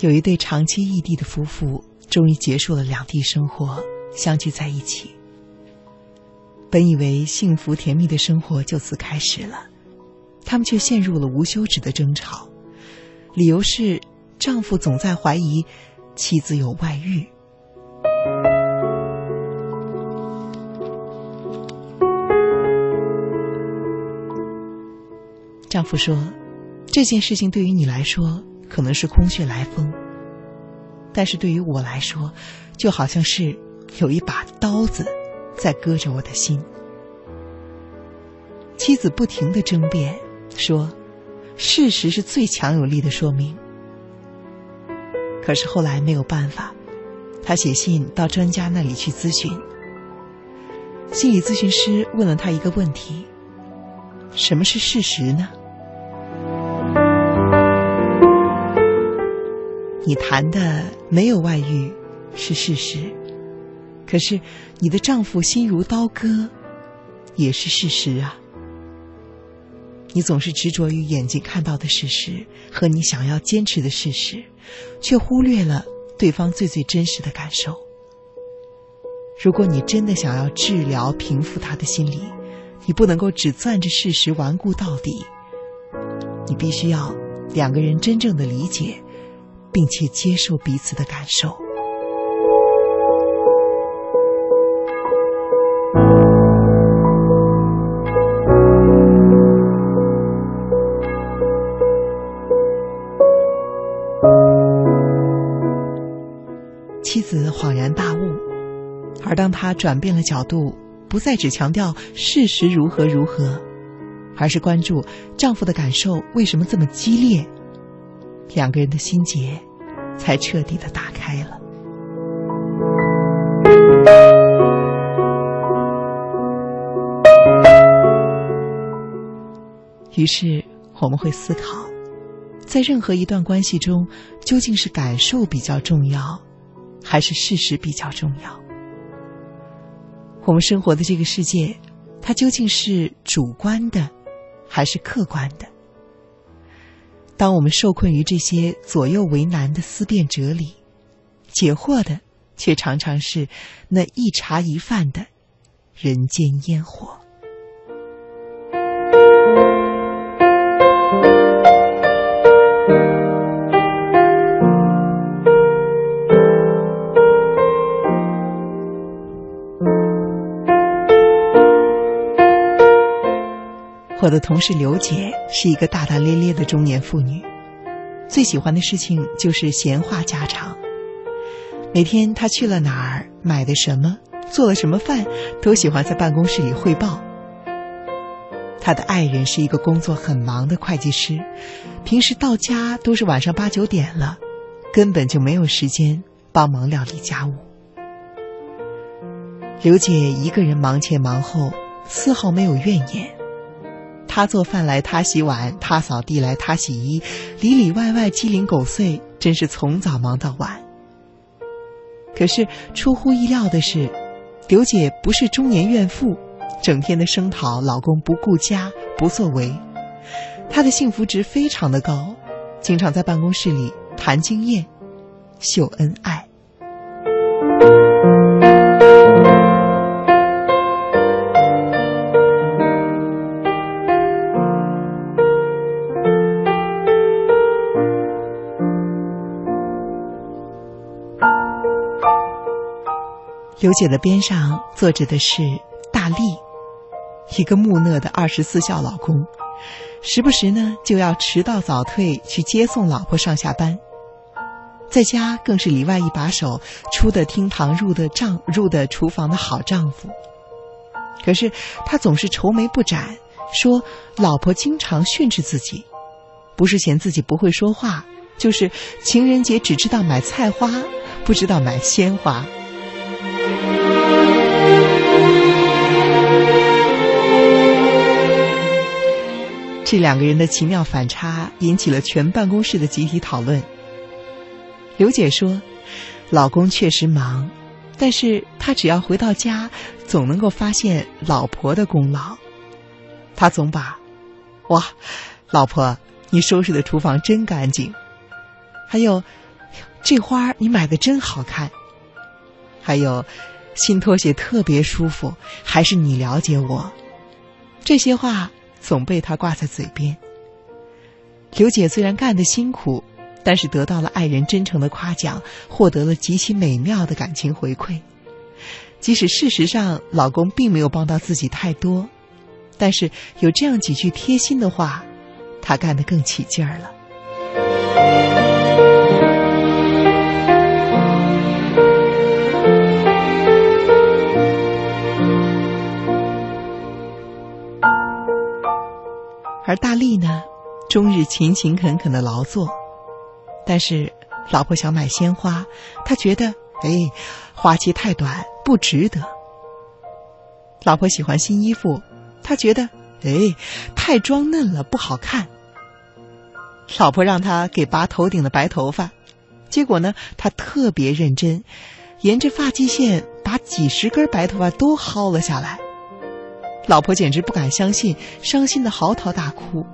有一对长期异地的夫妇，终于结束了两地生活，相聚在一起。本以为幸福甜蜜的生活就此开始了，他们却陷入了无休止的争吵，理由是丈夫总在怀疑妻子有外遇。丈夫说：“这件事情对于你来说可能是空穴来风，但是对于我来说，就好像是有一把刀子在割着我的心。”妻子不停的争辩说：“事实是最强有力的说明。”可是后来没有办法，他写信到专家那里去咨询。心理咨询师问了他一个问题：“什么是事实呢？”你谈的没有外遇是事实，可是你的丈夫心如刀割也是事实啊。你总是执着于眼睛看到的事实和你想要坚持的事实，却忽略了对方最最真实的感受。如果你真的想要治疗平复他的心理，你不能够只攥着事实顽固到底，你必须要两个人真正的理解。并且接受彼此的感受。妻子恍然大悟，而当他转变了角度，不再只强调事实如何如何，而是关注丈夫的感受为什么这么激烈，两个人的心结。才彻底的打开了。于是我们会思考，在任何一段关系中，究竟是感受比较重要，还是事实比较重要？我们生活的这个世界，它究竟是主观的，还是客观的？当我们受困于这些左右为难的思辨哲理，解惑的却常常是那一茶一饭的人间烟火。我的同事刘姐是一个大大咧咧的中年妇女，最喜欢的事情就是闲话家常。每天她去了哪儿，买的什么，做了什么饭，都喜欢在办公室里汇报。她的爱人是一个工作很忙的会计师，平时到家都是晚上八九点了，根本就没有时间帮忙料理家务。刘姐一个人忙前忙后，丝毫没有怨言。他做饭来，他洗碗；他扫地来，他洗衣，里里外外鸡零狗碎，真是从早忙到晚。可是出乎意料的是，刘姐不是中年怨妇，整天的声讨老公不顾家、不作为。她的幸福值非常的高，经常在办公室里谈经验、秀恩爱。刘姐的边上坐着的是大力，一个木讷的二十四孝老公，时不时呢就要迟到早退去接送老婆上下班，在家更是里外一把手，出的厅堂入的帐入的厨房的好丈夫。可是他总是愁眉不展，说老婆经常训斥自己，不是嫌自己不会说话，就是情人节只知道买菜花，不知道买鲜花。这两个人的奇妙反差引起了全办公室的集体讨论。刘姐说：“老公确实忙，但是他只要回到家，总能够发现老婆的功劳。他总把‘哇，老婆，你收拾的厨房真干净’，还有这花你买的真好看。还有，新拖鞋特别舒服，还是你了解我。这些话总被他挂在嘴边。刘姐虽然干得辛苦，但是得到了爱人真诚的夸奖，获得了极其美妙的感情回馈。即使事实上老公并没有帮到自己太多，但是有这样几句贴心的话，她干得更起劲儿了。日勤勤恳恳的劳作，但是老婆想买鲜花，他觉得哎，花期太短，不值得。老婆喜欢新衣服，他觉得哎，太装嫩了，不好看。老婆让他给拔头顶的白头发，结果呢，他特别认真，沿着发际线把几十根白头发都薅了下来。老婆简直不敢相信，伤心的嚎啕大哭。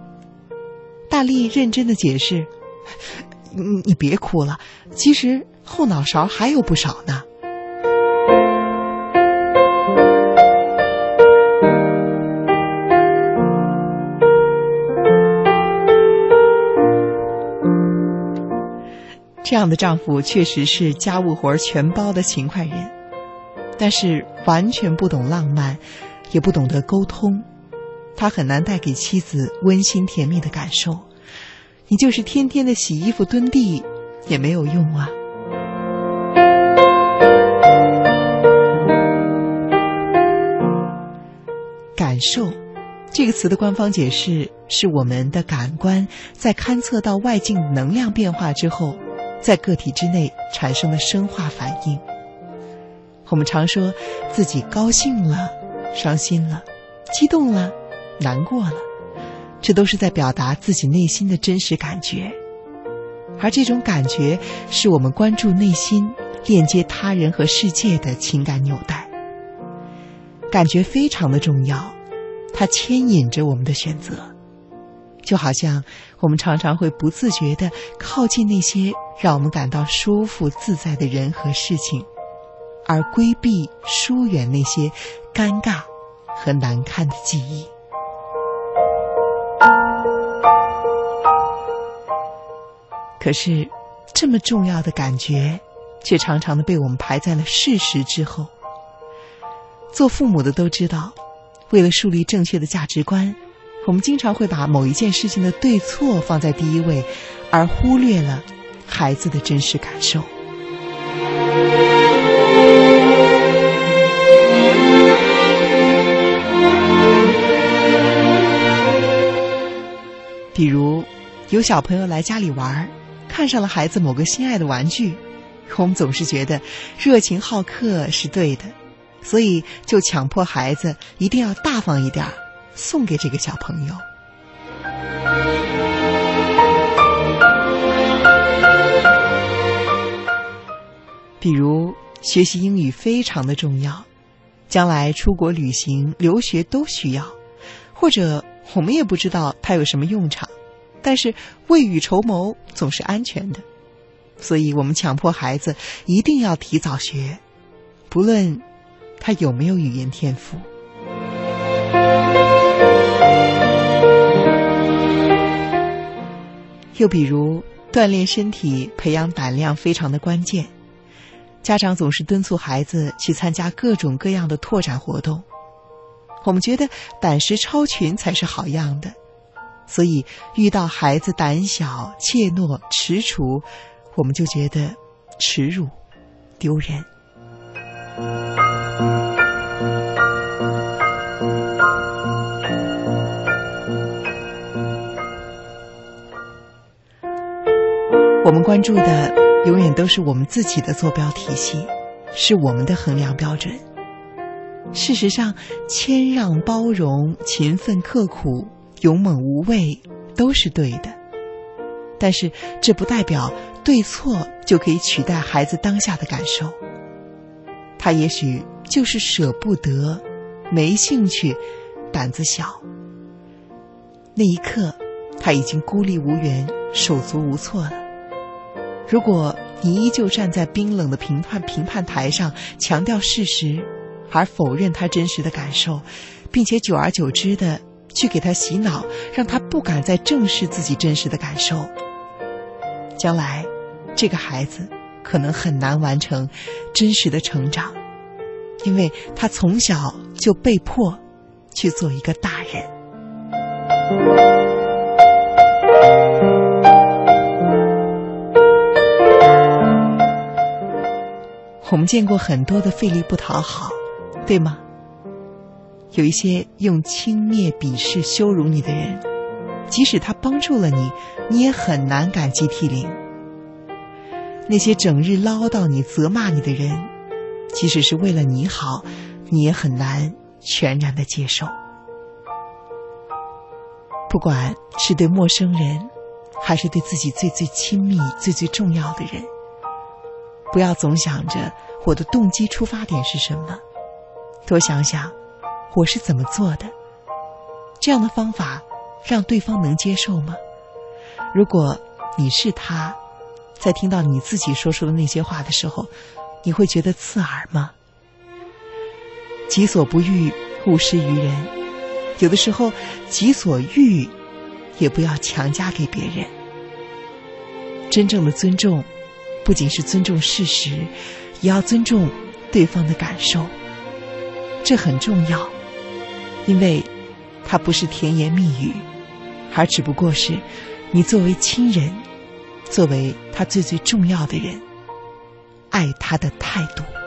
大力认真的解释：“你你别哭了，其实后脑勺还有不少呢。”这样的丈夫确实是家务活全包的勤快人，但是完全不懂浪漫，也不懂得沟通。他很难带给妻子温馨甜蜜的感受，你就是天天的洗衣服蹲地也没有用啊。感受这个词的官方解释是我们的感官在勘测到外境能量变化之后，在个体之内产生的生化反应。我们常说自己高兴了、伤心了、激动了。难过了，这都是在表达自己内心的真实感觉，而这种感觉是我们关注内心、链接他人和世界的情感纽带。感觉非常的重要，它牵引着我们的选择，就好像我们常常会不自觉的靠近那些让我们感到舒服自在的人和事情，而规避疏远那些尴尬和难堪的记忆。可是，这么重要的感觉，却常常的被我们排在了事实之后。做父母的都知道，为了树立正确的价值观，我们经常会把某一件事情的对错放在第一位，而忽略了孩子的真实感受。比如，有小朋友来家里玩儿。看上了孩子某个心爱的玩具，我们总是觉得热情好客是对的，所以就强迫孩子一定要大方一点儿送给这个小朋友。比如学习英语非常的重要，将来出国旅行、留学都需要，或者我们也不知道它有什么用场。但是未雨绸缪总是安全的，所以我们强迫孩子一定要提早学，不论他有没有语言天赋。又比如锻炼身体、培养胆量非常的关键，家长总是敦促孩子去参加各种各样的拓展活动，我们觉得胆识超群才是好样的。所以，遇到孩子胆小、怯懦、踟蹰，我们就觉得耻辱、丢人。我们关注的永远都是我们自己的坐标体系，是我们的衡量标准。事实上，谦让、包容、勤奋、刻苦。勇猛无畏都是对的，但是这不代表对错就可以取代孩子当下的感受。他也许就是舍不得，没兴趣，胆子小。那一刻，他已经孤立无援，手足无措了。如果你依旧站在冰冷的评判评判台上，强调事实，而否认他真实的感受，并且久而久之的去给他洗脑，让他不敢再正视自己真实的感受。将来，这个孩子可能很难完成真实的成长，因为他从小就被迫去做一个大人。我们见过很多的费力不讨好，对吗？有一些用轻蔑、鄙视、羞辱你的人，即使他帮助了你，你也很难感激涕零。那些整日唠叨你、责骂你的人，即使是为了你好，你也很难全然的接受。不管是对陌生人，还是对自己最最亲密、最最重要的人。不要总想着我的动机出发点是什么，多想想我是怎么做的。这样的方法让对方能接受吗？如果你是他，在听到你自己说出的那些话的时候，你会觉得刺耳吗？己所不欲，勿施于人。有的时候，己所欲，也不要强加给别人。真正的尊重。不仅是尊重事实，也要尊重对方的感受。这很重要，因为它不是甜言蜜语，而只不过是你作为亲人，作为他最最重要的人，爱他的态度。